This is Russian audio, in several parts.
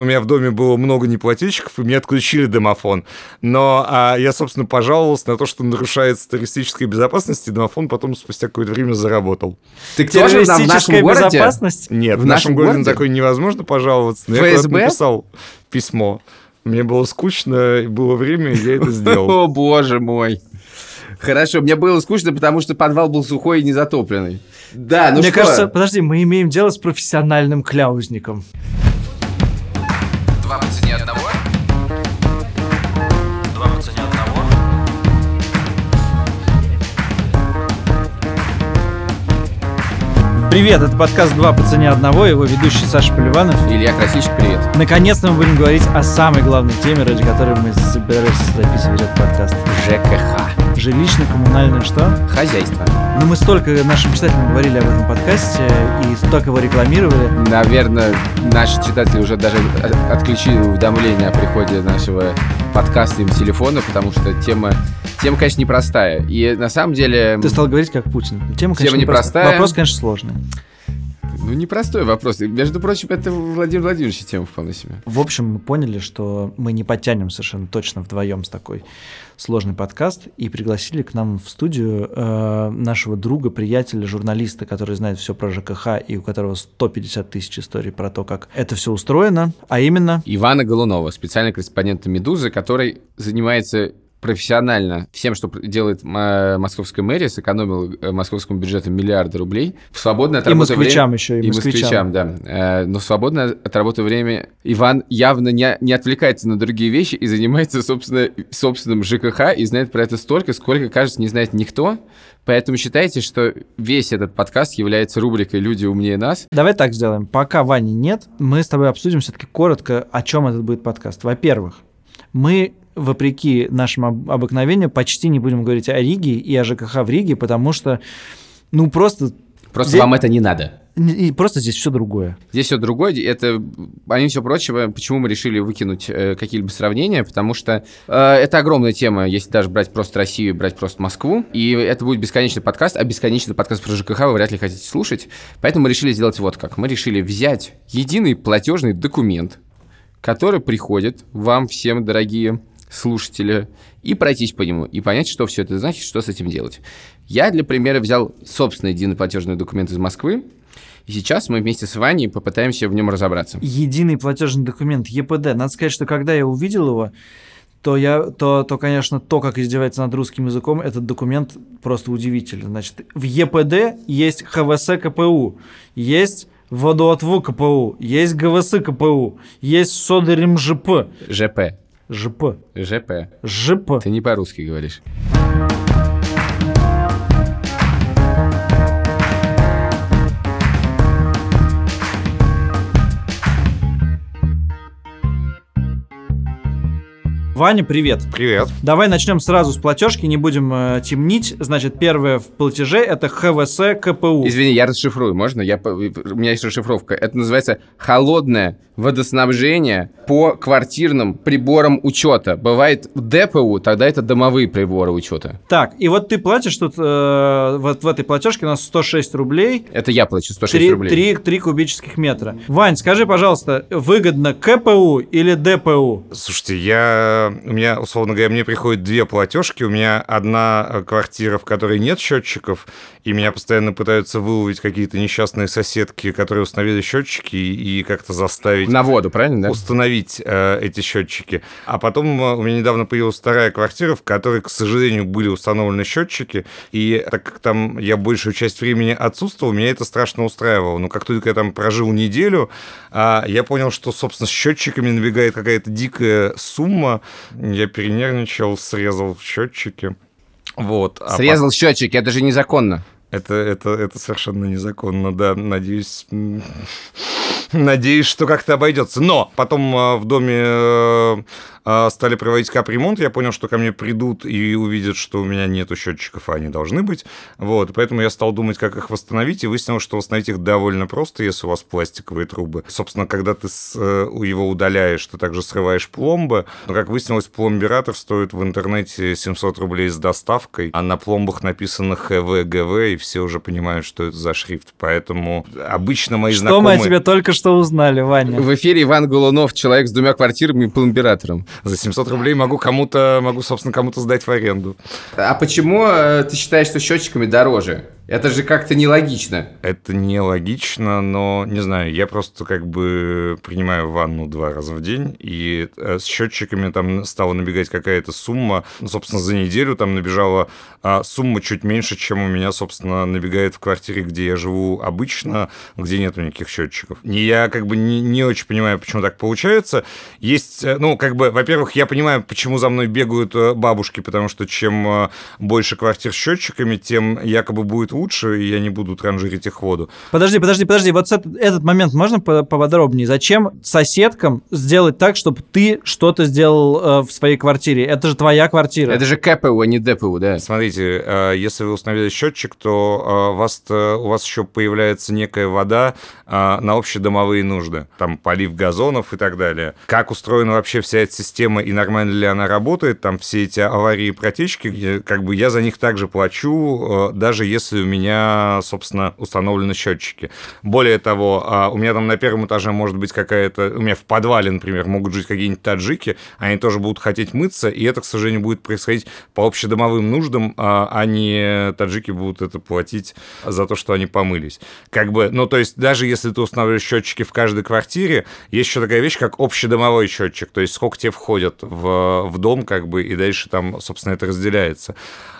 У меня в доме было много неплательщиков, и мне отключили домофон. Но а, я, собственно, пожаловался на то, что нарушается террористическая безопасность, и домофон потом спустя какое-то время заработал. Так тоже в нашем городе? безопасность? Нет, в, в нашем, нашем городе, такой невозможно пожаловаться. Но ФСБ? я написал письмо. Мне было скучно, было время, и я это сделал. О, боже мой. Хорошо, мне было скучно, потому что подвал был сухой и незатопленный. Да, ну Мне что? кажется, подожди, мы имеем дело с профессиональным кляузником. Цене одного? Два по цене одного? Привет, это подкаст «Два по цене одного», его ведущий Саша Поливанов. Илья Красильщик, привет. Наконец-то мы будем говорить о самой главной теме, ради которой мы собирались записывать этот подкаст. ЖКХ. Жилищно-коммунальное что? Хозяйство. Ну, мы столько нашим читателям говорили об этом подкасте и столько его рекламировали. Наверное, наши читатели уже даже отключили уведомления о приходе нашего подкаста им телефона, потому что тема, тема, конечно, непростая. И на самом деле... Ты стал говорить как Путин. Тема, конечно, тема непростая. Вопрос, конечно, сложный. Ну, непростой вопрос. Между прочим, это Владимир Владимирович тема вполне себе. В общем, мы поняли, что мы не подтянем совершенно точно вдвоем с такой сложный подкаст и пригласили к нам в студию э, нашего друга, приятеля, журналиста, который знает все про ЖКХ и у которого 150 тысяч историй про то, как это все устроено, а именно... Ивана Голунова, специальный корреспондент «Медузы», который занимается профессионально всем, что делает московская мэрия, сэкономил э, московскому бюджету миллиарды рублей. В свободное от и москвичам время... еще, и, и москвичам. да. Э, но в свободное от работы время Иван явно не, не отвлекается на другие вещи и занимается, собственно, собственным ЖКХ и знает про это столько, сколько, кажется, не знает никто. Поэтому считайте, что весь этот подкаст является рубрикой «Люди умнее нас». Давай так сделаем. Пока Вани нет, мы с тобой обсудим все-таки коротко, о чем этот будет подкаст. Во-первых, мы вопреки нашему обыкновению, почти не будем говорить о Риге и о ЖКХ в Риге, потому что, ну, просто... Просто здесь... вам это не надо. И просто здесь все другое. Здесь все другое. Это, помимо всего прочего, почему мы решили выкинуть э, какие-либо сравнения, потому что э, это огромная тема, если даже брать просто Россию, брать просто Москву, и это будет бесконечный подкаст, а бесконечный подкаст про ЖКХ вы вряд ли хотите слушать, поэтому мы решили сделать вот как. Мы решили взять единый платежный документ, который приходит вам всем, дорогие слушателя и пройтись по нему, и понять, что все это значит, что с этим делать. Я для примера взял собственный единый платежный документ из Москвы, и сейчас мы вместе с Ваней попытаемся в нем разобраться. Единый платежный документ, ЕПД. Надо сказать, что когда я увидел его, то, я, то, то, конечно, то, как издевается над русским языком, этот документ просто удивительный. Значит, в ЕПД есть ХВС КПУ, есть водоотвод КПУ, есть ГВС КПУ, есть СОДРМЖП. ЖП. ЖП. ЖП. ЖП. Ты не по-русски говоришь. Ваня, привет. Привет. Давай начнем сразу с платежки, не будем э, темнить. Значит, первое в платеже это ХВС КПУ. Извини, я расшифрую, можно? Я, у меня есть расшифровка. Это называется холодное водоснабжение по квартирным приборам учета. Бывает ДПУ, тогда это домовые приборы учета. Так, и вот ты платишь тут, э, вот в этой платежке у нас 106 рублей. Это я плачу 106 3, рублей. 3, 3 кубических метра. Вань, скажи, пожалуйста, выгодно КПУ или ДПУ? Слушайте, я у меня, условно говоря, мне приходят две платежки. У меня одна э, квартира, в которой нет счетчиков, и меня постоянно пытаются выловить какие-то несчастные соседки, которые установили счетчики, и как-то заставить... На воду, правильно, да? Установить э, эти счетчики. А потом э, у меня недавно появилась вторая квартира, в которой, к сожалению, были установлены счетчики, и так как там я большую часть времени отсутствовал, меня это страшно устраивало. Но как только я там прожил неделю, э, я понял, что, собственно, с счетчиками набегает какая-то дикая сумма, я перенервничал, срезал счетчики. Вот. А срезал по... счетчики, это же незаконно. Это, это, это совершенно незаконно, да. Надеюсь, надеюсь, что как-то обойдется. Но потом а, в доме э, стали проводить капремонт, я понял, что ко мне придут и увидят, что у меня нету счетчиков, а они должны быть. Вот, поэтому я стал думать, как их восстановить, и выяснилось, что восстановить их довольно просто, если у вас пластиковые трубы. Собственно, когда ты с, э, его удаляешь, ты также срываешь пломбы. Но, как выяснилось, пломбиратор стоит в интернете 700 рублей с доставкой, а на пломбах написано ХВ, ГВ, и все уже понимают, что это за шрифт. Поэтому обычно мои Что знакомые... мы о тебе только что узнали, Ваня? В эфире Иван Голунов, человек с двумя квартирами и пломбиратором. За 700 рублей могу кому-то, могу, собственно, кому-то сдать в аренду. А почему э, ты считаешь, что счетчиками дороже? Это же как-то нелогично. Это нелогично, но, не знаю, я просто как бы принимаю ванну два раза в день, и э, с счетчиками там стала набегать какая-то сумма. Ну, собственно, за неделю там набежала а, сумма чуть меньше, чем у меня, собственно, набегает в квартире, где я живу обычно, где нету никаких счетчиков. И я как бы не, не очень понимаю, почему так получается. Есть, э, ну, как бы, во-первых, я понимаю, почему за мной бегают э, бабушки, потому что чем больше квартир с счетчиками, тем якобы будет лучше, и я не буду транжирить их воду. Подожди, подожди, подожди, вот этот, этот момент можно по- поподробнее? Зачем соседкам сделать так, чтобы ты что-то сделал э, в своей квартире? Это же твоя квартира. Это же КПУ, а не ДПУ, да. Смотрите, э, если вы установили счетчик, то э, у вас, у вас еще появляется некая вода э, на общедомовые нужды. Там полив газонов и так далее. Как устроена вообще вся эта система и нормально ли она работает, там все эти аварии и протечки, я- как бы я за них также плачу, э, даже если у меня, собственно, установлены счетчики. Более того, а, у меня там на первом этаже может быть какая-то... У меня в подвале, например, могут жить какие-нибудь таджики, они тоже будут хотеть мыться, и это, к сожалению, будет происходить по общедомовым нуждам, а а не таджики будут это платить за то, что они помылись. Как бы, ну, то есть даже если ты устанавливаешь счетчики в каждой квартире, есть еще такая вещь, как общедомовой счетчик, то есть сколько тебе входят в, в дом, как бы, и дальше там, собственно, это разделяется.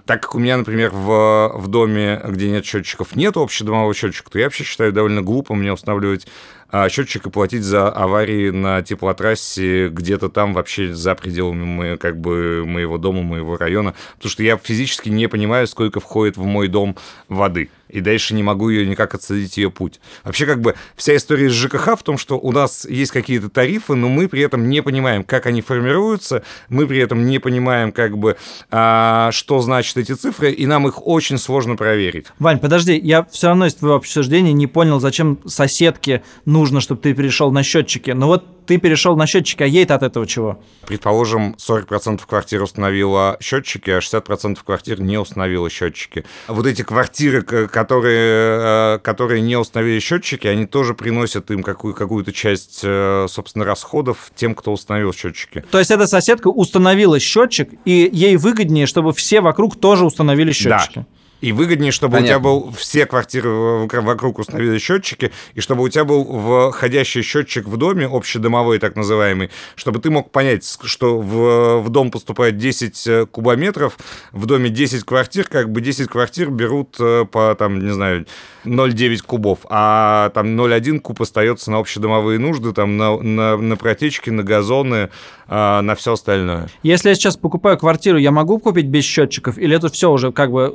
Так как у меня, например, в, в доме, где нет счетчиков, нет общедомового счетчика, то я вообще считаю довольно глупо мне устанавливать а, счетчик и платить за аварии на теплотрассе где-то там вообще за пределами мо- как бы моего дома, моего района, потому что я физически не понимаю, сколько входит в мой дом воды. И дальше не могу ее никак отследить ее путь. Вообще, как бы вся история с ЖКХ в том, что у нас есть какие-то тарифы, но мы при этом не понимаем, как они формируются, мы при этом не понимаем, как бы, а, что значат эти цифры, и нам их очень сложно проверить. Вань, подожди, я все равно из твоего обсуждения не понял, зачем соседке нужно, чтобы ты перешел на счетчики. Ну вот ты перешел на счетчики, а ей-то от этого чего? Предположим, 40% квартир установила счетчики, а 60% квартир не установила счетчики. Вот эти квартиры, которые, э, которые не установили счетчики, они тоже приносят им какую- какую-то часть, э, собственно, расходов тем, кто установил счетчики. То есть эта соседка установила счетчик, и ей выгоднее, чтобы все вокруг тоже установили счетчики. И выгоднее, чтобы у тебя Понятно. был все квартиры вокруг установили счетчики, и чтобы у тебя был входящий счетчик в доме, общедомовой так называемый, чтобы ты мог понять, что в, в дом поступает 10 э, кубометров, в доме 10 квартир, как бы 10 квартир берут э, по, там, не знаю, 0,9 кубов, а там 0,1 куб остается на общедомовые нужды, там, на, на, на протечки, на газоны, а, на все остальное. Если я сейчас покупаю квартиру, я могу купить без счетчиков, или это все уже как бы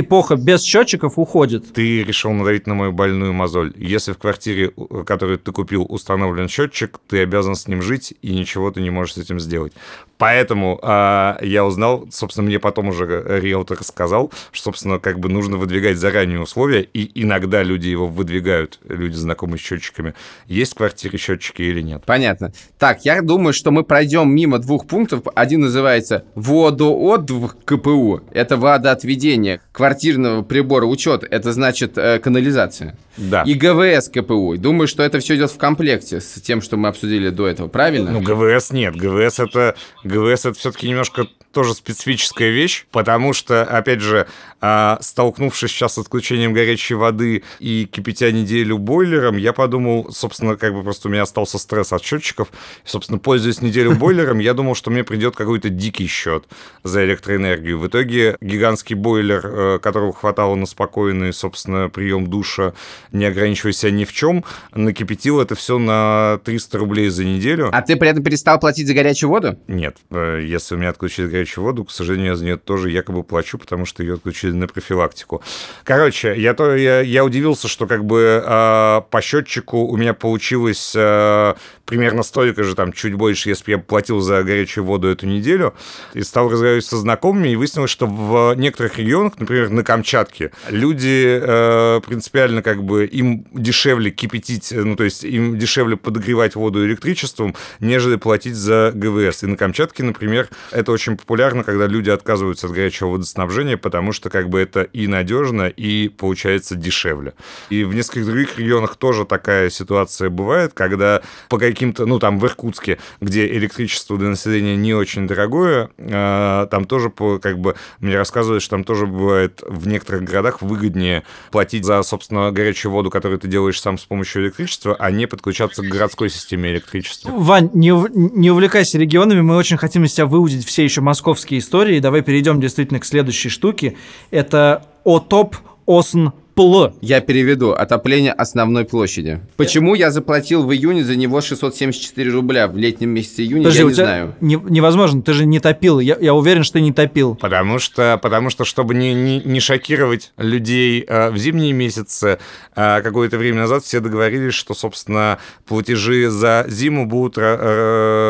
эпоха без счетчиков уходит? Ты решил надавить на мою больную мозоль. Если в квартире, которую ты купил, установлен счетчик, ты обязан с ним жить, и ничего ты не можешь с этим сделать. Поэтому а, я узнал, собственно, мне потом уже риэлтор сказал, что, собственно, как бы нужно выдвигать заранее условия, и иногда люди его выдвигают, люди, знакомые с счетчиками, есть в квартире счетчики или нет. Понятно. Так, я думаю, что мы пройдем мимо двух пунктов. Один называется водоотв КПУ. Это водоотведение квартирного прибора учет. Это значит э, канализация. Да. И ГВС КПУ. Думаю, что это все идет в комплекте с тем, что мы обсудили до этого. Правильно? Ну, ГВС нет. ГВС это, ГВС это все-таки немножко тоже специфическая вещь, потому что, опять же, а, столкнувшись сейчас с отключением горячей воды и кипятя неделю бойлером, я подумал, собственно, как бы просто у меня остался стресс от счетчиков, и, собственно, пользуясь неделю бойлером, я думал, что мне придет какой-то дикий счет за электроэнергию. В итоге гигантский бойлер, э, которого хватало на спокойный, собственно, прием душа, не ограничивая себя ни в чем, накипятил это все на 300 рублей за неделю. А ты при этом перестал платить за горячую воду? Нет, э, если у меня отключили горячую горячую воду. К сожалению, я за нее тоже якобы плачу, потому что ее отключили на профилактику. Короче, я, то, я, я удивился, что как бы э, по счетчику у меня получилось э, примерно столько же, там, чуть больше, если бы я платил за горячую воду эту неделю. И стал разговаривать со знакомыми, и выяснилось, что в некоторых регионах, например, на Камчатке, люди э, принципиально как бы им дешевле кипятить, ну, то есть им дешевле подогревать воду электричеством, нежели платить за ГВС. И на Камчатке, например, это очень популярно, когда люди отказываются от горячего водоснабжения, потому что как бы это и надежно, и получается дешевле. И в нескольких других регионах тоже такая ситуация бывает, когда по каким-то, ну, там в Иркутске, где электричество для населения не очень дорогое, э, там тоже, по, как бы, мне рассказывают, что там тоже бывает в некоторых городах выгоднее платить за, собственно, горячую воду, которую ты делаешь сам с помощью электричества, а не подключаться к городской системе электричества. Вань, не, не увлекайся регионами, мы очень хотим из тебя выудить все еще московские истории. Давай перейдем действительно к следующей штуке. Это ОТОП ОСН ПЛ. Я переведу. Отопление основной площади. Почему я заплатил в июне за него 674 рубля в летнем месяце июня, Подожди, я не знаю. не- невозможно, ты же не топил. Я, я уверен, что ты не топил. Потому что, потому что чтобы не, не, не шокировать людей э, в зимние месяцы, э, какое-то время назад все договорились, что, собственно, платежи за зиму будут ра-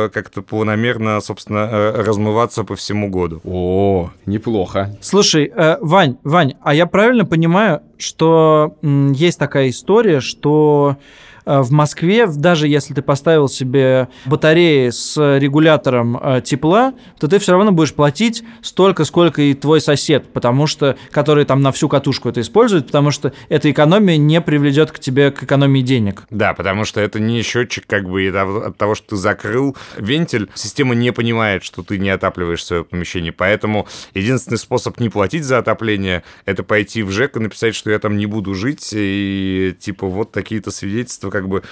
э, как-то планомерно, собственно, э, размываться по всему году. О, неплохо. Слушай, э, Вань, Вань, а я правильно понимаю, что м, есть такая история, что в Москве, даже если ты поставил себе батареи с регулятором э, тепла, то ты все равно будешь платить столько, сколько и твой сосед, потому что, который там на всю катушку это использует, потому что эта экономия не приведет к тебе к экономии денег. Да, потому что это не счетчик, как бы от того, что ты закрыл вентиль, система не понимает, что ты не отапливаешь свое помещение. Поэтому единственный способ не платить за отопление это пойти в ЖЭК и написать, что я там не буду жить, и типа вот такие-то свидетельства, как бы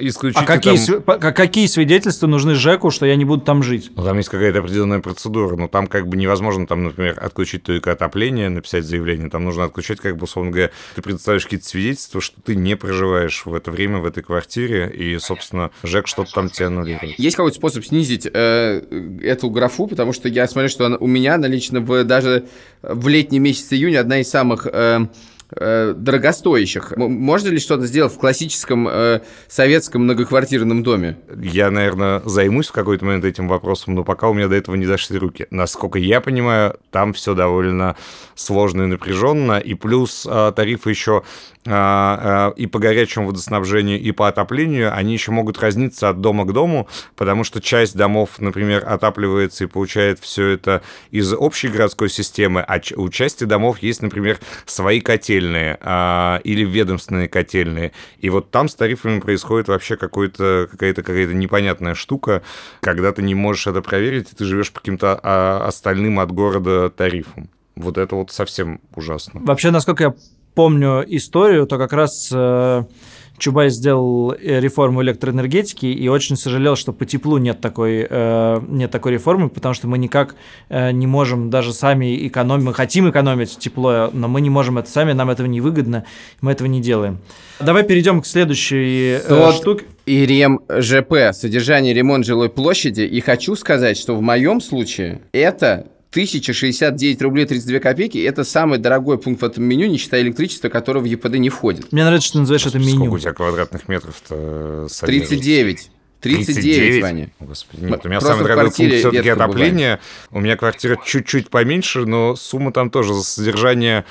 исключить. А какие, по- ка- какие свидетельства нужны ЖЭКу, что я не буду там жить? Ну, там есть какая-то определенная процедура, но там как бы невозможно, там, например, отключить только отопление, написать заявление, там нужно отключать, как бы, условно говоря, ты представишь какие-то свидетельства, что ты не проживаешь в это время в этой квартире, и, собственно, ЖЭК что-то там тебе аннулирует. Есть какой-то способ снизить э, эту графу, потому что я смотрю, что она- у меня налично в, даже в летний месяц июня одна из самых э, э, дорогостоящих. М- можно ли что-то сделать в классическом э, советском многоквартирном доме? Я, наверное, займусь в какой-то момент этим вопросом, но пока у меня до этого не дошли руки. Насколько я понимаю, там все довольно сложно и напряженно, и плюс а, тарифы еще а, а, и по горячему водоснабжению, и по отоплению, они еще могут разниться от дома к дому, потому что часть домов, например, отапливается и получает все это из общей городской системы, а у части домов есть, например, свои котельные а, или ведомственные котельные. И вот там с тарифами происходит вообще какая-то какая-то непонятная штука, когда ты не можешь это проверить, и ты живешь по каким-то а, остальным от города тарифам. Вот это вот совсем ужасно. Вообще, насколько я помню историю, то как раз э, Чубайс сделал э, реформу электроэнергетики и очень сожалел, что по теплу нет такой, э, нет такой реформы, потому что мы никак э, не можем даже сами экономить, мы хотим экономить тепло, но мы не можем это сами, нам этого невыгодно, мы этого не делаем. Давай перейдем к следующей э, штуке. И РЕМ ЖП, содержание ремонт жилой площади. И хочу сказать, что в моем случае это 1069 рублей 32 копейки. Это самый дорогой пункт в этом меню, не считая электричества, которое в ЕПД не входит. Мне нравится, что ты называешь это Сколько меню. у тебя квадратных метров-то? Самир? 39. 39, Ваня. Господи, нет, у меня Просто самый дорогой пункт все-таки отопление. У меня квартира чуть-чуть поменьше, но сумма там тоже за содержание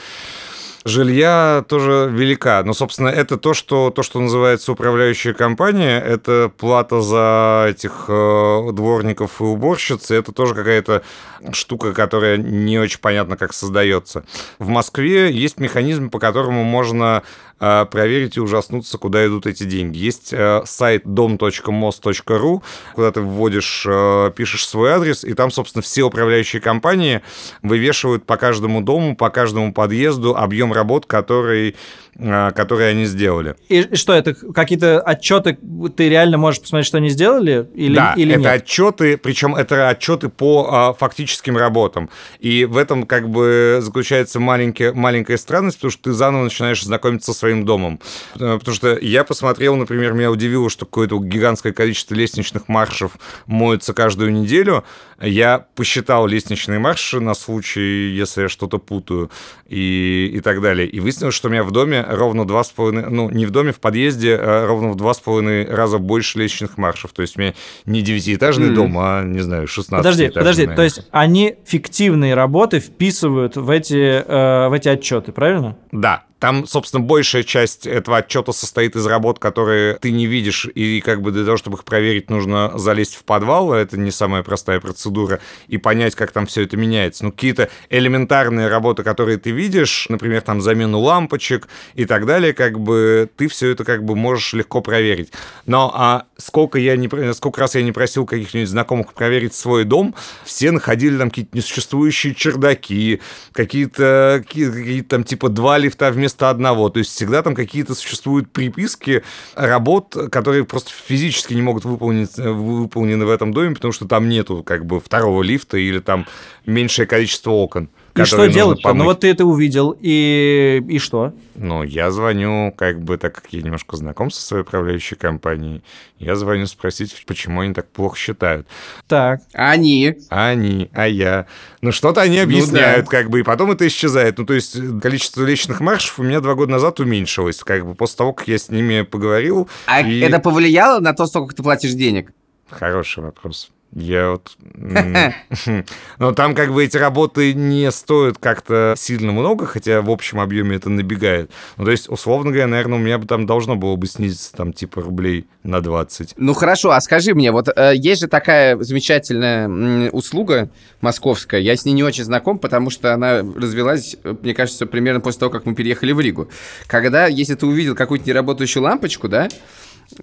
жилья тоже велика. Но, собственно, это то, что, то, что называется управляющая компания, это плата за этих э, дворников и уборщиц, и это тоже какая-то штука, которая не очень понятно, как создается. В Москве есть механизм, по которому можно проверить и ужаснуться, куда идут эти деньги. Есть э, сайт dom.mos.ru, куда ты вводишь, э, пишешь свой адрес, и там, собственно, все управляющие компании вывешивают по каждому дому, по каждому подъезду объем работ, который а, которые они сделали. И, что это? Какие-то отчеты ты реально можешь посмотреть, что они сделали? Или, да, или это нет? отчеты, причем это отчеты по а, фактическим работам. И в этом как бы заключается маленький, маленькая странность, потому что ты заново начинаешь знакомиться со своим домом. Э, потому что я посмотрел, например, меня удивило, что какое-то гигантское количество лестничных маршев моется каждую неделю. Я посчитал лестничные марши на случай, если я что-то путаю и, и так далее. И выяснилось, что у меня в доме ровно два с половиной, ну, не в доме, в подъезде, а ровно в два с половиной раза больше лестничных маршев. То есть у меня не девятиэтажный mm. дом, а, не знаю, 16 Подожди, подожди, то есть они фиктивные работы вписывают в эти, э, в эти отчеты, правильно? Да, там, собственно, большая часть этого отчета состоит из работ, которые ты не видишь, и как бы для того, чтобы их проверить, нужно залезть в подвал, это не самая простая процедура, и понять, как там все это меняется. Ну, какие-то элементарные работы, которые ты видишь, например, там замену лампочек и так далее, как бы ты все это как бы можешь легко проверить. Но а сколько, я не, сколько раз я не просил каких-нибудь знакомых проверить свой дом, все находили там какие-то несуществующие чердаки, какие-то какие, какие там типа два лифта вместо вместо одного. То есть всегда там какие-то существуют приписки работ, которые просто физически не могут выполнить, э, выполнены в этом доме, потому что там нету как бы второго лифта или там меньшее количество окон. И что делать? Ну вот ты это увидел, и, и что? Ну, я звоню, как бы, так как я немножко знаком со своей управляющей компанией, я звоню спросить, почему они так плохо считают. Так. Они. Они, а я. Ну, что-то они объясняют, ну, да. как бы, и потом это исчезает. Ну, то есть количество личных маршев у меня два года назад уменьшилось, как бы, после того, как я с ними поговорил. А и... это повлияло на то, сколько ты платишь денег? Хороший вопрос. Я вот... Но там как бы эти работы не стоят как-то сильно много, хотя в общем объеме это набегает. Ну, то есть, условно говоря, наверное, у меня бы там должно было бы снизиться там типа рублей на 20. Ну, хорошо, а скажи мне, вот э, есть же такая замечательная м, услуга московская, я с ней не очень знаком, потому что она развелась, мне кажется, примерно после того, как мы переехали в Ригу. Когда, если ты увидел какую-то неработающую лампочку, да,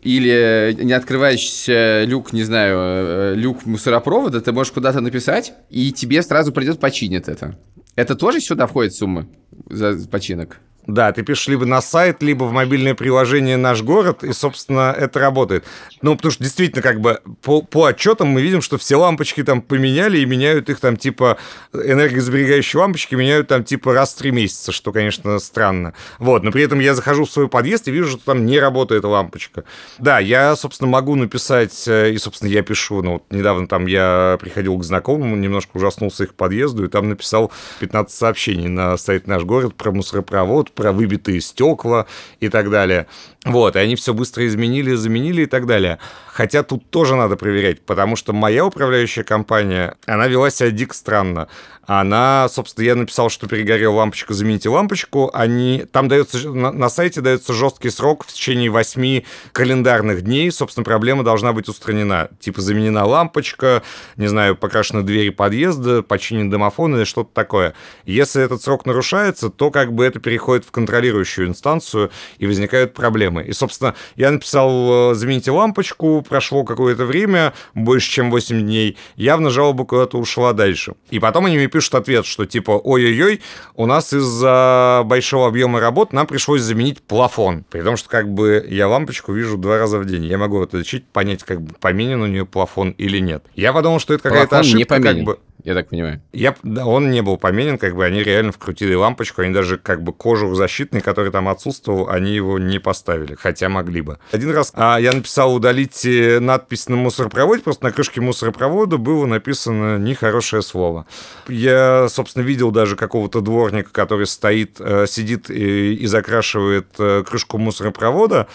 или не открывающийся люк, не знаю, э, люк мусоропровода, ты можешь куда-то написать, и тебе сразу придет починит это. Это тоже сюда входит сумма за починок? Да, ты пишешь либо на сайт, либо в мобильное приложение «Наш город», и, собственно, это работает. Ну, потому что действительно, как бы, по, по отчетам мы видим, что все лампочки там поменяли и меняют их там, типа, энергосберегающие лампочки меняют там, типа, раз в три месяца, что, конечно, странно. Вот, но при этом я захожу в свой подъезд и вижу, что там не работает лампочка. Да, я, собственно, могу написать, э, и, собственно, я пишу, ну, вот недавно там я приходил к знакомому, немножко ужаснулся их подъезду, и там написал 15 сообщений на сайт «Наш город» про мусоропровод, про выбитые стекла и так далее. Вот, и они все быстро изменили, заменили и так далее. Хотя тут тоже надо проверять, потому что моя управляющая компания, она вела себя дико странно. Она, собственно, я написал, что перегорела лампочка, замените лампочку. Они, там дается, на, на сайте дается жесткий срок в течение 8 календарных дней. Собственно, проблема должна быть устранена. Типа заменена лампочка, не знаю, покрашены двери подъезда, починен домофон или что-то такое. Если этот срок нарушается, то как бы это переходит в контролирующую инстанцию и возникают проблемы. И, собственно, я написал, э, замените лампочку, прошло какое-то время, больше, чем 8 дней, явно жалоба куда-то ушла дальше. И потом они мне пишут ответ, что типа, ой-ой-ой, у нас из-за большого объема работ нам пришлось заменить плафон. При том, что как бы я лампочку вижу два раза в день. Я могу отличить, понять, как бы поменен у нее плафон или нет. Я подумал, что это какая-то ошибка. Не поменен. как бы я так понимаю. Я, да, он не был поменен, как бы они реально вкрутили лампочку, они даже как бы кожух защитный, который там отсутствовал, они его не поставили, хотя могли бы. Один раз а, я написал удалить надпись на мусоропроводе, просто на крышке мусоропровода было написано нехорошее слово. Я, собственно, видел даже какого-то дворника, который стоит, э, сидит и, и закрашивает э, крышку мусоропровода,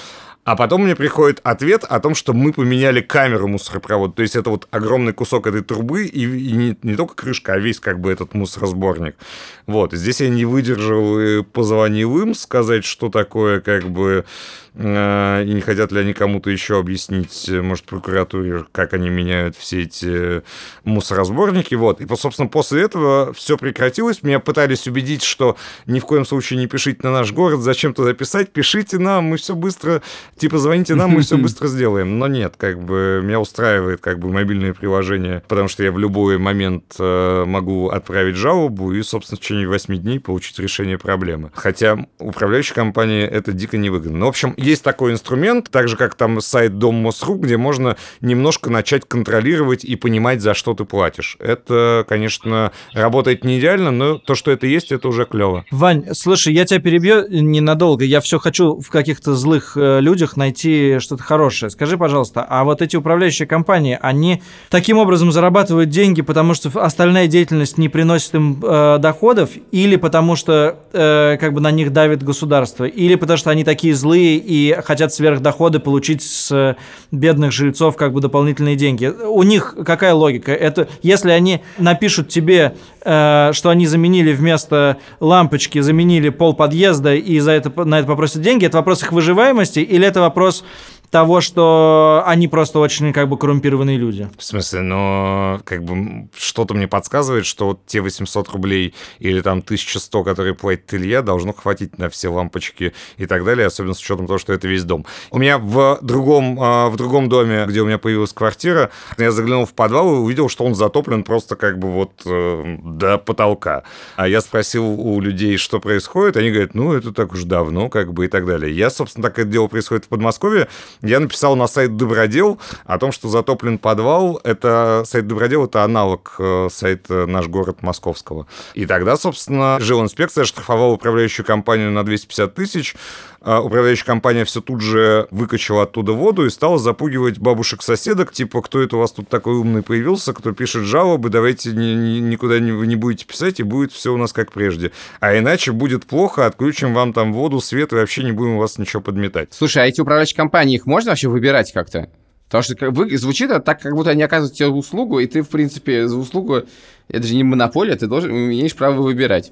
а потом мне приходит ответ о том, что мы поменяли камеру мусоропровода. То есть это вот огромный кусок этой трубы, и, и не, не только крышка, а весь как бы этот мусоросборник. Вот, здесь я не выдержал и позвонил им сказать, что такое как бы и не хотят ли они кому-то еще объяснить, э, может, прокуратуре, как они меняют все эти мусоросборники. Вот. И, собственно, после этого все прекратилось. Меня пытались убедить, что ни в коем случае не пишите на наш город, зачем туда писать, пишите нам, мы все быстро, типа, звоните нам, мы все быстро сделаем. Но нет, как бы меня устраивает как бы мобильное приложение, потому что я в любой момент э, могу отправить жалобу и, собственно, в течение 8 дней получить решение проблемы. Хотя управляющей компании это дико невыгодно. Ну, в общем, есть такой инструмент, так же, как там сайт Дом Мосру, где можно немножко начать контролировать и понимать, за что ты платишь. Это, конечно, работает не идеально, но то, что это есть, это уже клево. Вань, слушай, я тебя перебью ненадолго. Я все хочу в каких-то злых э, людях найти что-то хорошее. Скажи, пожалуйста, а вот эти управляющие компании, они таким образом зарабатывают деньги, потому что остальная деятельность не приносит им э, доходов, или потому что э, как бы на них давит государство, или потому что они такие злые и хотят сверхдоходы получить с бедных жильцов как бы дополнительные деньги. У них какая логика? Это если они напишут тебе, э, что они заменили вместо лампочки, заменили пол подъезда и за это, на это попросят деньги, это вопрос их выживаемости или это вопрос того, что они просто очень как бы коррумпированные люди. В смысле, но как бы что-то мне подсказывает, что вот те 800 рублей или там 1100, которые платит Илья, должно хватить на все лампочки и так далее, особенно с учетом того, что это весь дом. У меня в другом, а, в другом доме, где у меня появилась квартира, я заглянул в подвал и увидел, что он затоплен просто как бы вот э, до потолка. А я спросил у людей, что происходит, они говорят, ну, это так уж давно, как бы и так далее. Я, собственно, так это дело происходит в Подмосковье, я написал на сайт Добродел о том, что затоплен подвал. Это сайт Добродел, это аналог э, сайта «Наш город» московского. И тогда, собственно, жилинспекция штрафовала управляющую компанию на 250 тысяч. А управляющая компания все тут же выкачала оттуда воду и стала запугивать бабушек-соседок, типа, кто это у вас тут такой умный появился, кто пишет жалобы, давайте ни, ни, никуда не, вы не будете писать, и будет все у нас как прежде. А иначе будет плохо, отключим вам там воду, свет, и вообще не будем у вас ничего подметать. Слушай, а эти управляющие компании, можно вообще выбирать как-то? Потому что вы, звучит это так, как будто они оказывают тебе услугу, и ты, в принципе, за услугу, это же не монополия, ты должен, имеешь право выбирать.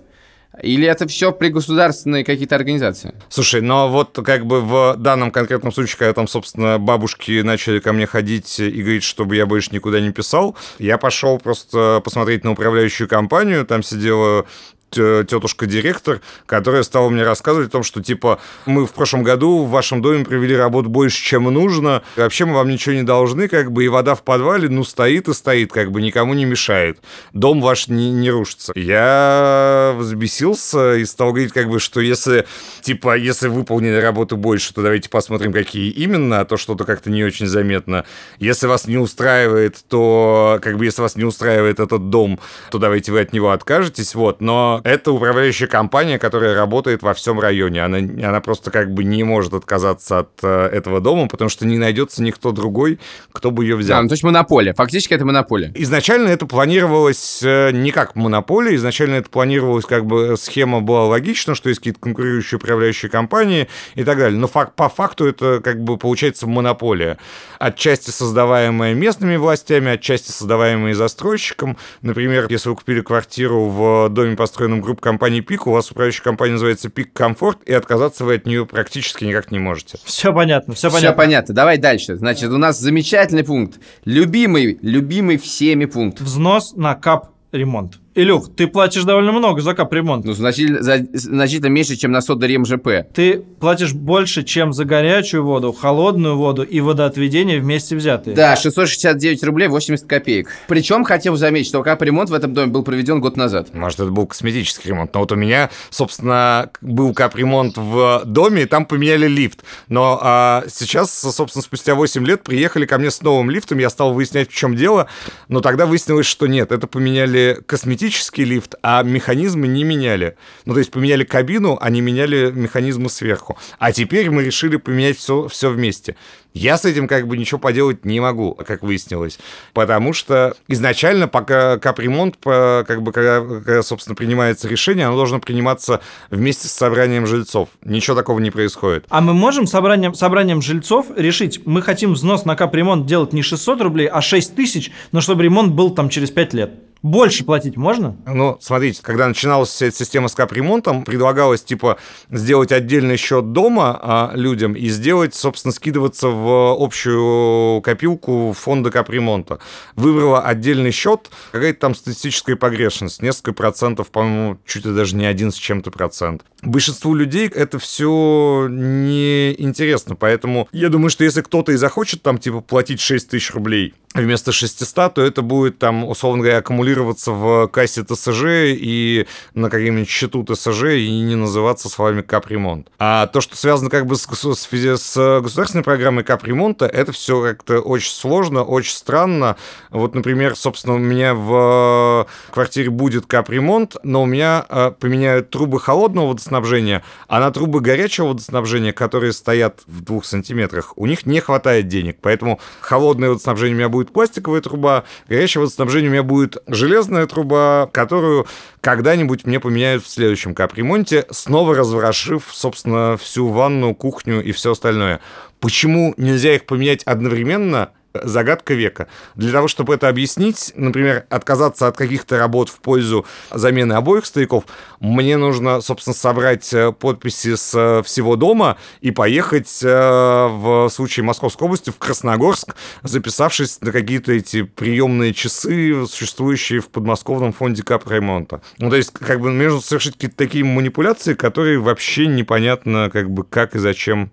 Или это все при государственной какие-то организации? Слушай, но вот как бы в данном конкретном случае, когда там, собственно, бабушки начали ко мне ходить и говорить, чтобы я больше никуда не писал, я пошел просто посмотреть на управляющую компанию, там сидела тетушка-директор, которая стала мне рассказывать о том, что, типа, мы в прошлом году в вашем доме провели работу больше, чем нужно, вообще мы вам ничего не должны, как бы, и вода в подвале, ну, стоит и стоит, как бы, никому не мешает. Дом ваш не, не рушится. Я взбесился и стал говорить, как бы, что если, типа, если выполнили работу больше, то давайте посмотрим, какие именно, а то что-то как-то не очень заметно. Если вас не устраивает, то, как бы, если вас не устраивает этот дом, то давайте вы от него откажетесь, вот, но это управляющая компания, которая работает во всем районе. Она, она просто как бы не может отказаться от э, этого дома, потому что не найдется никто другой, кто бы ее взял. Да, ну, то есть монополия. Фактически это монополия. Изначально это планировалось э, не как монополия, изначально это планировалось как бы схема была логична, что есть какие-то конкурирующие управляющие компании и так далее. Но факт, по факту это как бы получается монополия. Отчасти создаваемая местными властями, отчасти создаваемая застройщиком. Например, если вы купили квартиру в доме, построенном членом группы компании ПИК, у вас управляющая компания называется ПИК Комфорт, и отказаться вы от нее практически никак не можете. Все понятно, все понятно. Все понятно. Давай дальше. Значит, у нас замечательный пункт. Любимый, любимый всеми пункт. Взнос на кап ремонт. Илюх, ты платишь довольно много за капремонт. Ну, значительно, за, значительно меньше, чем на Содорем ЖП. Ты платишь больше, чем за горячую воду, холодную воду и водоотведение вместе взятые. Да, 669 рублей 80 копеек. Причем хотел заметить, что капремонт в этом доме был проведен год назад. Может, это был косметический ремонт. Но вот у меня, собственно, был капремонт в доме, и там поменяли лифт. Но а, сейчас, собственно, спустя 8 лет приехали ко мне с новым лифтом, я стал выяснять, в чем дело. Но тогда выяснилось, что нет, это поменяли косметический автоматический лифт, а механизмы не меняли. Ну, то есть поменяли кабину, а не меняли механизмы сверху. А теперь мы решили поменять все, все вместе. Я с этим как бы ничего поделать не могу, как выяснилось. Потому что изначально, пока капремонт, как бы, когда, когда, собственно, принимается решение, оно должно приниматься вместе с собранием жильцов. Ничего такого не происходит. А мы можем собранием, собранием жильцов решить, мы хотим взнос на капремонт делать не 600 рублей, а 6 тысяч, но чтобы ремонт был там через 5 лет? Больше платить можно? Ну, смотрите, когда начиналась вся эта система с капремонтом, предлагалось, типа, сделать отдельный счет дома а, людям и сделать, собственно, скидываться в общую копилку фонда капремонта. Выбрала отдельный счет, какая-то там статистическая погрешность, несколько процентов, по-моему, чуть ли даже не один с чем-то процент. Большинству людей это все не интересно, поэтому я думаю, что если кто-то и захочет там, типа, платить 6 тысяч рублей вместо 600, то это будет там, условно говоря, аккумулироваться в кассе ТСЖ и на каком-нибудь счету ТСЖ и не называться словами капремонт. А то, что связано как бы с, с, с государственной программой капремонта, это все как-то очень сложно, очень странно. Вот, например, собственно, у меня в квартире будет капремонт, но у меня э, поменяют трубы холодного водоснабжения, а на трубы горячего водоснабжения, которые стоят в двух сантиметрах, у них не хватает денег, поэтому холодное водоснабжение у меня будет пластиковая труба, горячее водоснабжение у меня будет железная труба, которую когда-нибудь мне поменяют в следующем капремонте, снова разворошив, собственно, всю ванну, кухню и все остальное. Почему нельзя их поменять одновременно – загадка века. Для того, чтобы это объяснить, например, отказаться от каких-то работ в пользу замены обоих стояков, мне нужно, собственно, собрать э, подписи с э, всего дома и поехать э, в случае Московской области в Красногорск, записавшись на какие-то эти приемные часы, существующие в подмосковном фонде капремонта. Ну, то есть, как бы, нужно совершить какие-то такие манипуляции, которые вообще непонятно, как бы, как и зачем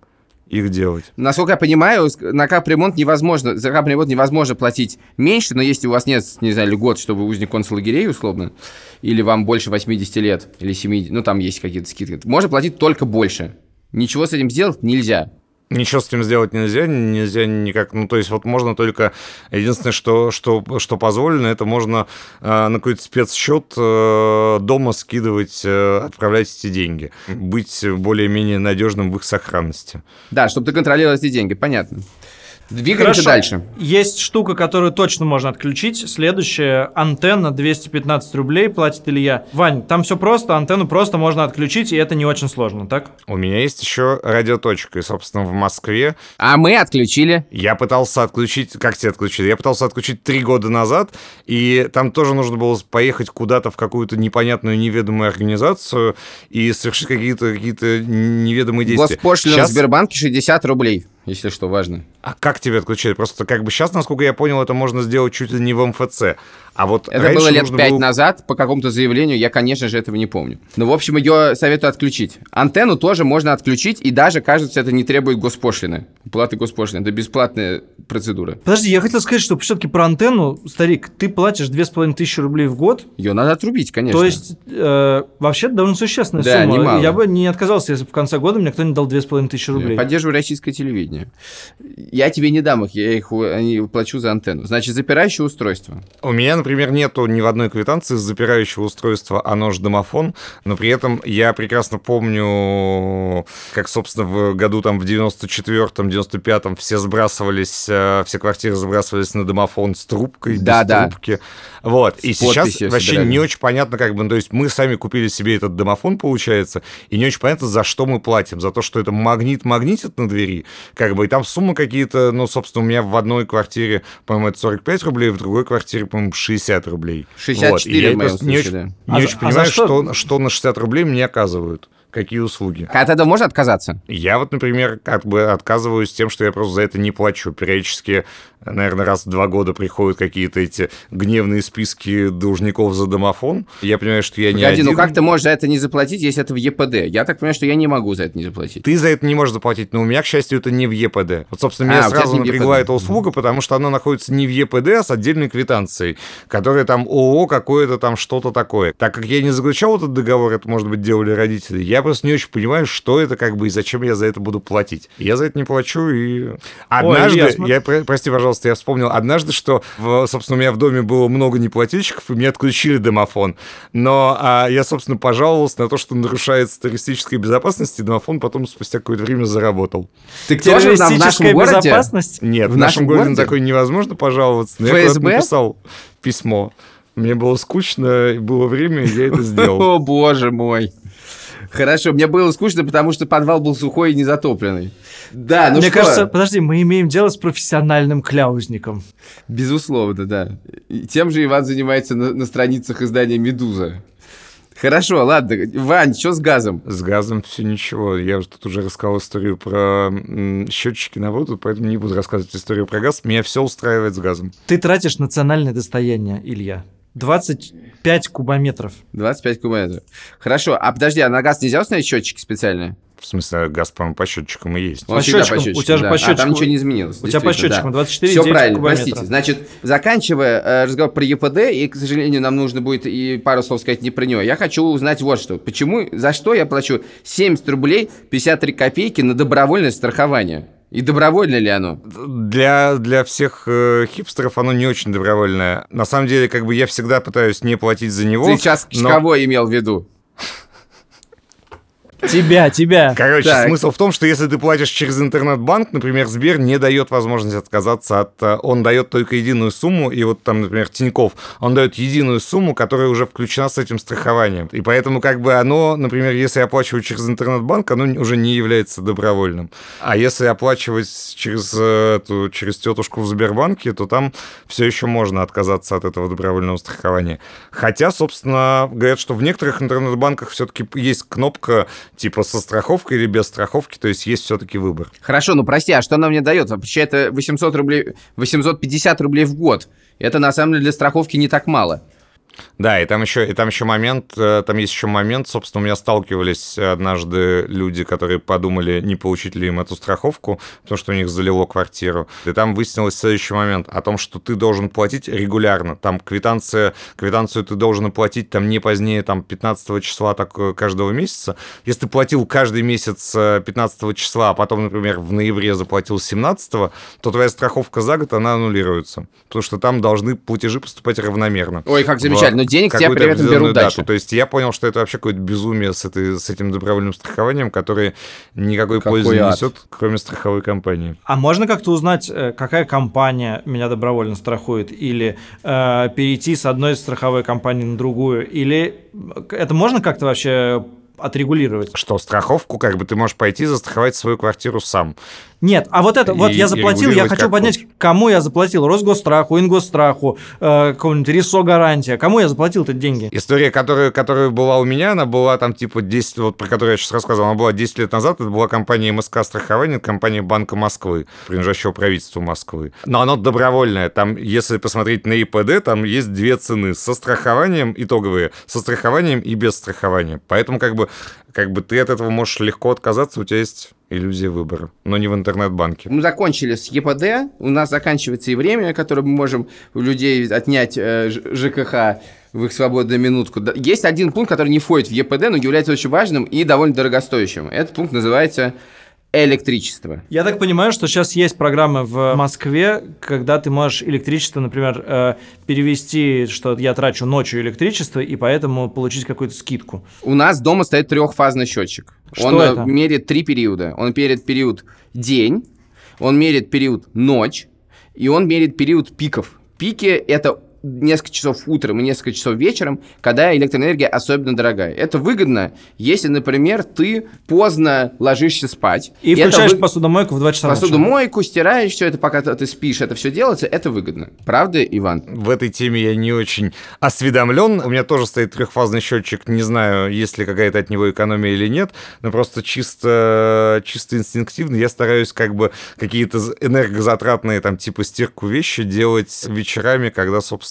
их делать. Насколько я понимаю, на капремонт невозможно, за капремонт невозможно платить меньше, но если у вас нет, не знаю, год, что вы узник концлагерей, условно, или вам больше 80 лет, или 70, ну там есть какие-то скидки, можно платить только больше. Ничего с этим сделать нельзя. Ничего с этим сделать нельзя, нельзя никак, ну, то есть вот можно только, единственное, что, что, что позволено, это можно э, на какой-то спецсчет э, дома скидывать, э, отправлять эти деньги, быть более-менее надежным в их сохранности. Да, чтобы ты контролировал эти деньги, понятно. Двигаемся Хорошо. дальше. Есть штука, которую точно можно отключить. Следующая антенна 215 рублей платит Илья. Вань, там все просто, антенну просто можно отключить, и это не очень сложно, так? У меня есть еще радиоточка, и, собственно, в Москве. А мы отключили. Я пытался отключить, как тебе отключили? Я пытался отключить три года назад, и там тоже нужно было поехать куда-то в какую-то непонятную, неведомую организацию и совершить какие-то какие неведомые действия. Госпошлина Сейчас... в Сбербанке 60 рублей если что важно. А как тебе отключили? Просто как бы сейчас, насколько я понял, это можно сделать чуть ли не в МФЦ. А вот это было лет пять было... назад по какому-то заявлению, я, конечно же, этого не помню. Но, в общем, ее советую отключить. Антенну тоже можно отключить, и даже, кажется, это не требует госпошлины. Платы госпошлины. Это бесплатная процедура. Подожди, я хотел сказать, что все-таки про антенну, старик, ты платишь две с половиной тысячи рублей в год. Ее надо отрубить, конечно. То есть, э, вообще довольно существенная да, сумма. Немало. Я бы не отказался, если в конце года мне кто-нибудь дал две с половиной тысячи рублей. Поддерживаю российское телевидение. Я тебе не дам их, я их они плачу за антенну. Значит, запирающее устройство. У меня, например, нету ни в одной квитанции запирающего устройства оно же домофон, но при этом я прекрасно помню, как, собственно, в году там в 94-м, 95-м все сбрасывались, э, все квартиры сбрасывались на домофон с трубкой, да, без да. трубки. Вот. И сейчас вообще собирали. не очень понятно, как бы, ну, то есть мы сами купили себе этот домофон, получается, и не очень понятно, за что мы платим. За то, что это магнит магнитит на двери, как бы, и там суммы какие-то, ну, собственно, у меня в одной квартире, по-моему, это 45 рублей, в другой квартире, по-моему, 60 рублей. 64 вот. и я в моем случае, не очень, да. не а очень а понимаю, что? Что, что на 60 рублей мне оказывают какие услуги. От этого можно отказаться? Я вот, например, как бы отказываюсь тем, что я просто за это не плачу. Периодически наверное, раз в два года приходят какие-то эти гневные списки должников за домофон. Я понимаю, что я не Погоди, один. ну как ты можешь за это не заплатить, если это в ЕПД? Я так понимаю, что я не могу за это не заплатить. Ты за это не можешь заплатить, но у меня, к счастью, это не в ЕПД. Вот, собственно, меня а, сразу напрягла эта услуга, потому что она находится не в ЕПД, а с отдельной квитанцией, которая там ООО какое-то там что-то такое. Так как я не заключал этот договор, это, может быть, делали родители, я просто не очень понимаю, что это как бы и зачем я за это буду платить. Я за это не плачу, и однажды, Ой, я, я, прости, пожалуйста, я вспомнил однажды, что, в, собственно, у меня в доме было много неплательщиков, и мне отключили домофон. Но а, я, собственно, пожаловался на то, что нарушается террористическая безопасность, и домофон потом спустя какое-то время заработал. Ты тоже в нашем городе? безопасность? Нет, в, в нашем городе, городе такой невозможно пожаловаться. Но ФСБ? я написал письмо. Мне было скучно, было время, и я это сделал. О, боже мой. Хорошо, мне было скучно, потому что подвал был сухой и незатопленный. Да, ну Мне что? кажется, подожди, мы имеем дело с профессиональным кляузником. Безусловно, да. И тем же Иван занимается на, на страницах издания «Медуза». Хорошо, ладно. Вань, что с газом? С газом все ничего. Я тут уже рассказал историю про счетчики на воду, поэтому не буду рассказывать историю про газ. Меня все устраивает с газом. Ты тратишь национальное достояние, Илья. 25 кубометров. 25 кубометров. Хорошо, а подожди, а на газ нельзя установить счетчики специальные? В смысле, газ, по-моему, по счетчикам и есть. По Он всегда счетчикам. У тебя же да. по А там ничего не изменилось. у тебя по счетчикам да. 24,9 Все правильно, кубометра. простите. Значит, заканчивая э, разговор про ЕПД, и, к сожалению, нам нужно будет и пару слов сказать не про него, я хочу узнать вот что. Почему, за что я плачу 70 рублей 53 копейки на добровольное страхование? И добровольно ли оно? Для, для всех э, хипстеров оно не очень добровольное. На самом деле, как бы я всегда пытаюсь не платить за него. Ты сейчас но- кого имел в виду? Тебя, тебя. Короче, Так. смысл в том, что если ты платишь через интернет-банк, например, Сбер не дает возможность отказаться от... э, Он дает только единую сумму, и вот там, например, Тиньков, он дает единую сумму, которая уже включена с этим страхованием. И поэтому как бы оно, например, если я оплачиваю через интернет-банк, оно уже не является добровольным. А если оплачивать через, э, эту, через тетушку в Сбербанке, то там все еще можно отказаться от этого добровольного страхования. Хотя, собственно, говорят, что в некоторых интернет-банках все-таки есть кнопка типа со страховкой или без страховки, то есть есть все-таки выбор. Хорошо, ну прости, а что она мне дает? Вообще это 800 рублей, 850 рублей в год. Это на самом деле для страховки не так мало. Да, и там еще, и там еще момент, э, там есть еще момент, собственно, у меня сталкивались однажды люди, которые подумали, не получить ли им эту страховку, потому что у них залило квартиру. И там выяснилось следующий момент о том, что ты должен платить регулярно. Там квитанция, квитанцию ты должен оплатить там не позднее там 15 числа так, э, каждого месяца. Если ты платил каждый месяц э, 15 числа, а потом, например, в ноябре заплатил 17, то твоя страховка за год, она аннулируется. Потому что там должны платежи поступать равномерно. Ой, как в замечательно. Но денег какую-то при этом определенную берут дальше. дату. То есть я понял, что это вообще какое-то безумие с, этой, с этим добровольным страхованием, которое никакой Какой пользы не ад. несет, кроме страховой компании. А можно как-то узнать, э, какая компания меня добровольно страхует? Или э, перейти с одной страховой компании на другую? Или э, это можно как-то вообще отрегулировать? Что страховку, как бы ты можешь пойти застраховать свою квартиру сам. Нет, а вот это, вот И- я и заплатил, я хочу как понять, кому я заплатил, Росгосстраху, Ингосстраху, э, какому-нибудь РИСО гарантия, кому я заплатил эти деньги? История, которая, которая была у меня, она была там типа 10, вот про которую я сейчас рассказывал, она была 10 лет назад, это была компания МСК страхование, компания Банка Москвы, принадлежащего правительству Москвы. Но оно добровольное, там, если посмотреть на ИПД, там есть две цены, со страхованием итоговые, со страхованием и без страхования. Поэтому как бы, как бы ты от этого можешь легко отказаться, у тебя есть иллюзия выбора, но не в интернет-банке. Мы закончили с ЕПД, у нас заканчивается и время, которое мы можем у людей отнять э, ЖКХ в их свободную минутку. Есть один пункт, который не входит в ЕПД, но является очень важным и довольно дорогостоящим. Этот пункт называется электричество. Я так понимаю, что сейчас есть программы в Москве, когда ты можешь электричество, например, э, перевести, что я трачу ночью электричество, и поэтому получить какую-то скидку. У нас дома стоит трехфазный счетчик. Что он э, это? меряет три периода. Он меряет период день, он меряет период ночь, и он меряет период пиков. Пики — это несколько часов утром и несколько часов вечером, когда электроэнергия особенно дорогая. Это выгодно, если, например, ты поздно ложишься спать. И это включаешь вы- посудомойку в 2 часа ночи. посудомойку, стираешь все это, пока ты спишь, это все делается, это выгодно. Правда, Иван? В этой теме я не очень осведомлен. У меня тоже стоит трехфазный счетчик. Не знаю, есть ли какая-то от него экономия или нет, но просто чисто, чисто инстинктивно я стараюсь как бы какие-то энергозатратные, там, типа стирку вещи делать вечерами, когда, собственно,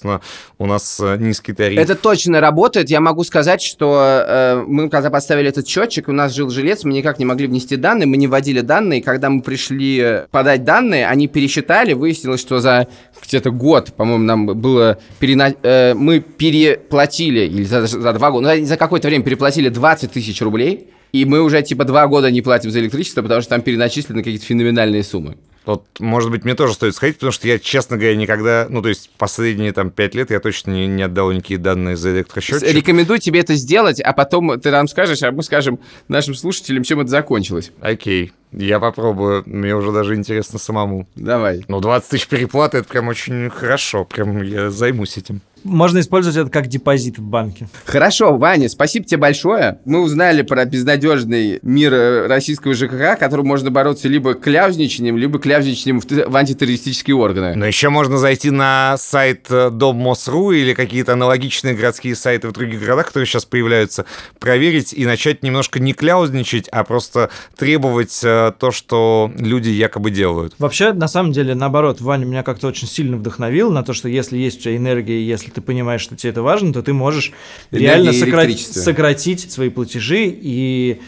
у нас э, низкий тариф. Это точно работает. Я могу сказать, что э, мы когда поставили этот счетчик, у нас жил жилец, мы никак не могли внести данные, мы не вводили данные. Когда мы пришли подать данные, они пересчитали, выяснилось, что за где-то год, по-моему, нам было перена... э, мы переплатили, или за, за два года, ну, за какое-то время переплатили 20 тысяч рублей, и мы уже типа два года не платим за электричество, потому что там переначислены какие-то феноменальные суммы. Вот, может быть, мне тоже стоит сходить, потому что я, честно говоря, никогда, ну, то есть последние там пять лет я точно не, не отдал никакие данные за электросчетчик. Рекомендую тебе это сделать, а потом ты нам скажешь, а мы скажем нашим слушателям, чем это закончилось. Окей, я попробую, мне уже даже интересно самому. Давай. Ну, 20 тысяч переплаты, это прям очень хорошо, прям я займусь этим. Можно использовать это как депозит в банке. Хорошо, Ваня, спасибо тебе большое. Мы узнали про безнадежный мир э, российского ЖКХ, которым можно бороться либо кляузничанием, либо кляузничанием в, в антитеррористические органы. Но еще можно зайти на сайт э, Дом.Мос.ру или какие-то аналогичные городские сайты в других городах, которые сейчас появляются, проверить и начать немножко не кляузничать, а просто требовать э, то, что люди якобы делают. Вообще, на самом деле, наоборот, Ваня меня как-то очень сильно вдохновил на то, что если есть у тебя энергия, если ты понимаешь, что тебе это важно, то ты можешь Энергия реально и сократ- электричество. сократить свои платежи и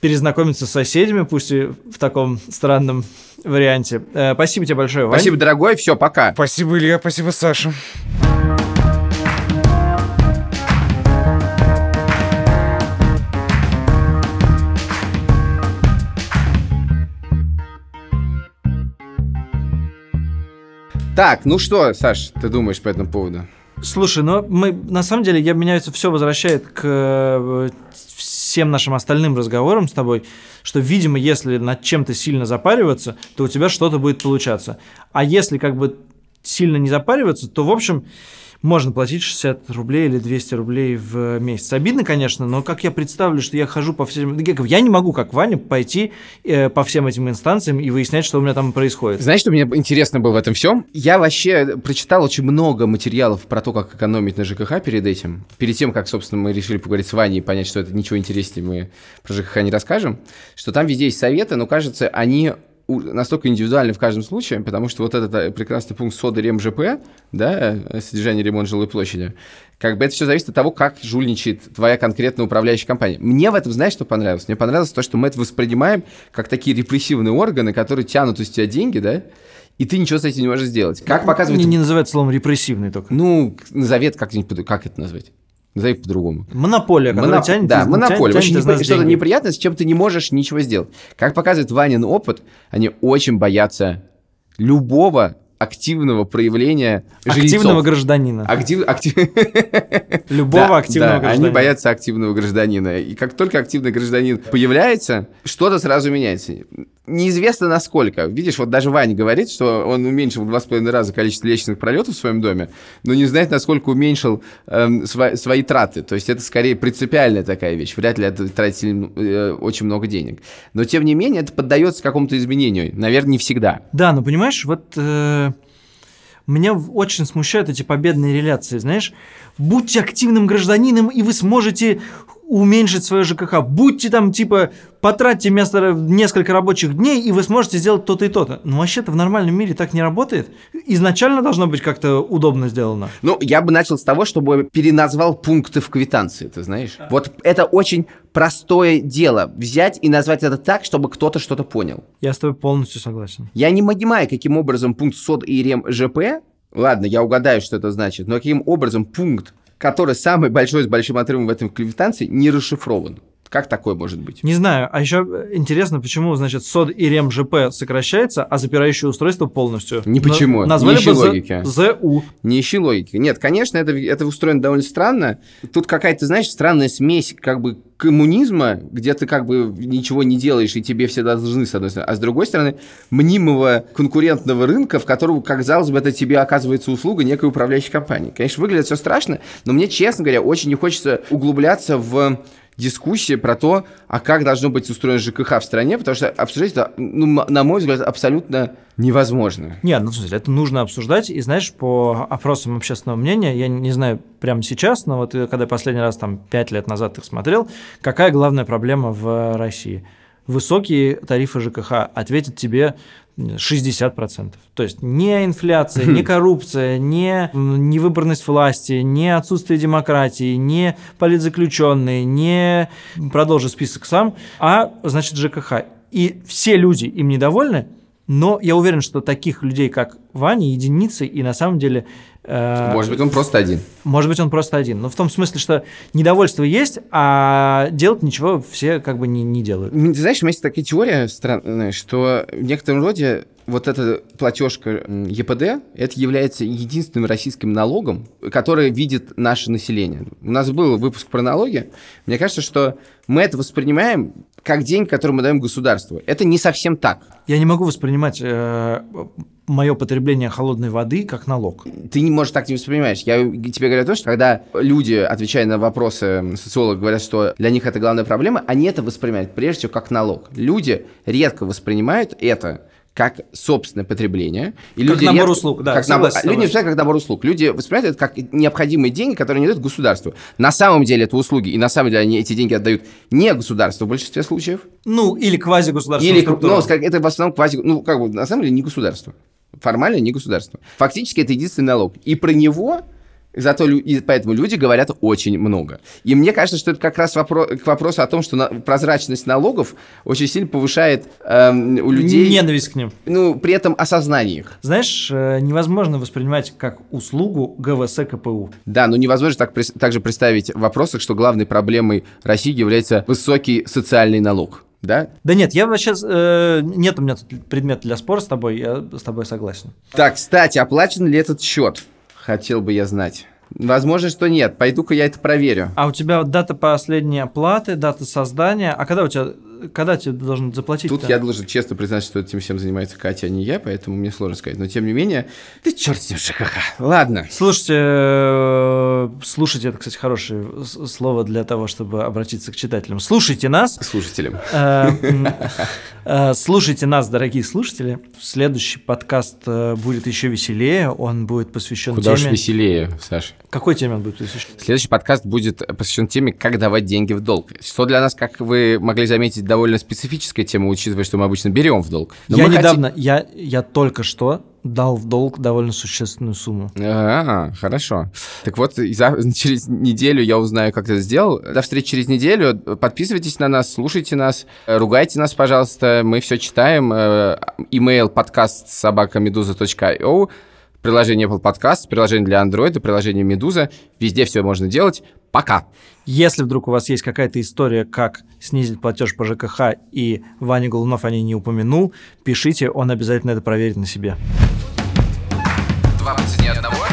перезнакомиться с соседями, пусть и в таком странном варианте. Э, Спасибо тебе большое, Вань. Спасибо, дорогой. Все, пока. Спасибо, Илья, спасибо, Саша. Так, ну что, Саш, ты думаешь по этому поводу? Слушай, ну мы на самом деле я меня это все возвращает к э, всем нашим остальным разговорам с тобой, что, видимо, если над чем-то сильно запариваться, то у тебя что-то будет получаться. А если как бы сильно не запариваться, то, в общем, можно платить 60 рублей или 200 рублей в месяц. Обидно, конечно, но как я представлю, что я хожу по всем... Я не могу, как Ваня, пойти э, по всем этим инстанциям и выяснять, что у меня там происходит. Знаешь, что мне интересно было в этом всем? Я вообще прочитал очень много материалов про то, как экономить на ЖКХ перед этим. Перед тем, как, собственно, мы решили поговорить с Ваней и понять, что это ничего интереснее мы про ЖКХ не расскажем, что там везде есть советы, но, кажется, они настолько индивидуальны в каждом случае, потому что вот этот э, прекрасный пункт СОДа РЕМ-ЖП, да, э, содержание ремонт жилой площади, как бы это все зависит от того, как жульничает твоя конкретная управляющая компания. Мне в этом, знаешь, что понравилось? Мне понравилось то, что мы это воспринимаем как такие репрессивные органы, которые тянут из тебя деньги, да, и ты ничего с этим не можешь сделать. Как показывает... Не, не называют словом репрессивный только. Ну, назови это как-нибудь, как это назвать? Назови по-другому. Монополия, которая Моноп- тянет да, из- монополия. тянет- тянет непри- что-то неприятное, с чем ты не можешь ничего сделать. Как показывает Ванин опыт, они очень боятся любого активного проявления Активного жильцов. гражданина. Актив, актив... Любого Да, активного да, гражданина. Они боятся активного гражданина. И как только активный гражданин появляется, что-то сразу меняется. Неизвестно насколько. Видишь, вот даже Ваня говорит, что он уменьшил в два с половиной раза количество лестничных пролетов в своем доме, но не знает, насколько уменьшил эм, свои траты. То есть это скорее принципиальная такая вещь. Вряд ли это сильно- э, очень много денег. Но тем не менее это поддается какому-то изменению. Наверное, не всегда. Да, ну понимаешь, вот э, меня очень смущают эти победные реляции, знаешь. Будьте активным гражданином, и вы сможете уменьшить свое ЖКХ. Будьте там, типа, потратьте вместо несколько рабочих дней, и вы сможете сделать то-то и то-то. Но вообще-то в нормальном мире так не работает. Изначально должно быть как-то удобно сделано. Ну, я бы начал с того, чтобы переназвал пункты в квитанции, ты знаешь. Вот это очень простое дело. Взять и назвать это так, чтобы кто-то что-то понял. Я с тобой полностью согласен. Я не понимаю, каким образом пункт СОД и РЕМ ЖП, ладно, я угадаю, что это значит, но каким образом пункт, который самый большой с большим отрывом в этом квитанции, не расшифрован. Как такое может быть? Не знаю, а еще интересно, почему, значит, СОД и РЕМ ЖП сокращается, а запирающее устройство полностью. Не почему, На- не Назвали ищи бы логики. ЗУ. Не ищи логики. Нет, конечно, это, это устроено довольно странно. Тут какая-то, знаешь, странная смесь как бы коммунизма, где ты как бы ничего не делаешь, и тебе все должны, с одной стороны, а с другой стороны, мнимого конкурентного рынка, в котором, как казалось бы, это тебе оказывается услуга некой управляющей компании. Конечно, выглядит все страшно, но мне, честно говоря, очень не хочется углубляться в дискуссии про то, а как должно быть устроен ЖКХ в стране, потому что обсуждать это, ну, на мой взгляд, абсолютно невозможно. Нет, ну, в смысле, это нужно обсуждать. И знаешь, по опросам общественного мнения, я не знаю прямо сейчас, но вот э, когда я последний раз, там, пять лет назад их смотрел, какая главная проблема в России? Высокие тарифы ЖКХ ответят тебе 60%. То есть не инфляция, не коррупция, не невыборность власти, не отсутствие демократии, не политзаключенные, не продолжу список сам, а значит ЖКХ. И все люди им недовольны, но я уверен, что таких людей, как Ваня, единицы, и на самом деле... э, Может быть, он просто один. может быть, он просто один. Но в том смысле, что недовольство есть, а делать ничего все как бы не, не делают. Ты знаешь, у меня есть такая теория странная, что в некотором роде вот эта платежка ЕПД, это является единственным российским налогом, который видит наше население. У нас был выпуск про налоги. Мне кажется, что мы это воспринимаем как деньги, которые мы даем государству. Это не совсем так. Я не могу воспринимать э, мое потребление холодной воды как налог. Ты не можешь так не воспринимаешь. Я тебе говорю то, что когда люди, отвечая на вопросы социологов, говорят, что для них это главная проблема, они это воспринимают прежде всего как налог. Люди редко воспринимают это как собственное потребление. И как люди набор редко, услуг, да. Как набор, люди не как набор услуг. Люди воспринимают это как необходимые деньги, которые они дают государству. На самом деле это услуги, и на самом деле они эти деньги отдают не государству в большинстве случаев. Ну, или квазигосударственному Или, ну, это в основном квази... Ну, как бы, на самом деле не государство. Формально не государство. Фактически это единственный налог. И про него Зато и поэтому люди говорят очень много. И мне кажется, что это как раз вопро- к вопросу о том, что на- прозрачность налогов очень сильно повышает эм, у людей... Ненависть к ним. Ну, при этом осознание их. Знаешь, э, невозможно воспринимать как услугу ГВС КПУ. Да, но невозможно так, также представить в вопросах, что главной проблемой России является высокий социальный налог. Да? Да нет, я вообще... Э, нет у меня тут предмета для спора с тобой, я с тобой согласен. Так, кстати, оплачен ли этот счет? Хотел бы я знать. Возможно, что нет. Пойду-ка я это проверю. А у тебя дата последней оплаты, дата создания. А когда у тебя когда тебе должен заплатить? Тут я должен честно признать, что этим всем занимается Катя, а не я, поэтому мне сложно сказать. Но тем не менее, ты черт с ним ЖКХ. Ладно. Слушайте, э, слушайте, это, кстати, хорошее слово для того, чтобы обратиться к читателям. Слушайте нас. Слушателям. Э, э, слушайте нас, дорогие слушатели. Следующий подкаст будет еще веселее. Он будет посвящен Куда теме... уж веселее, Саш. Какой теме он будет посвящен? Следующий подкаст будет посвящен теме, как давать деньги в долг. Что для нас, как вы могли заметить, довольно специфическая тема, учитывая, что мы обычно берем в долг. Но я недавно, хотим... я, я только что дал в долг довольно существенную сумму. А, хорошо. Так вот, за, через неделю я узнаю, как это сделал. До встречи через неделю. Подписывайтесь на нас, слушайте нас, ругайте нас, пожалуйста. Мы все читаем. Email подкаст собакамедуза.io приложение Apple Podcast, приложение для Android, приложение Медуза. Везде все можно делать. Пока! Если вдруг у вас есть какая-то история, как снизить платеж по ЖКХ, и Ваня Голунов о ней не упомянул, пишите, он обязательно это проверит на себе. Два по цене одного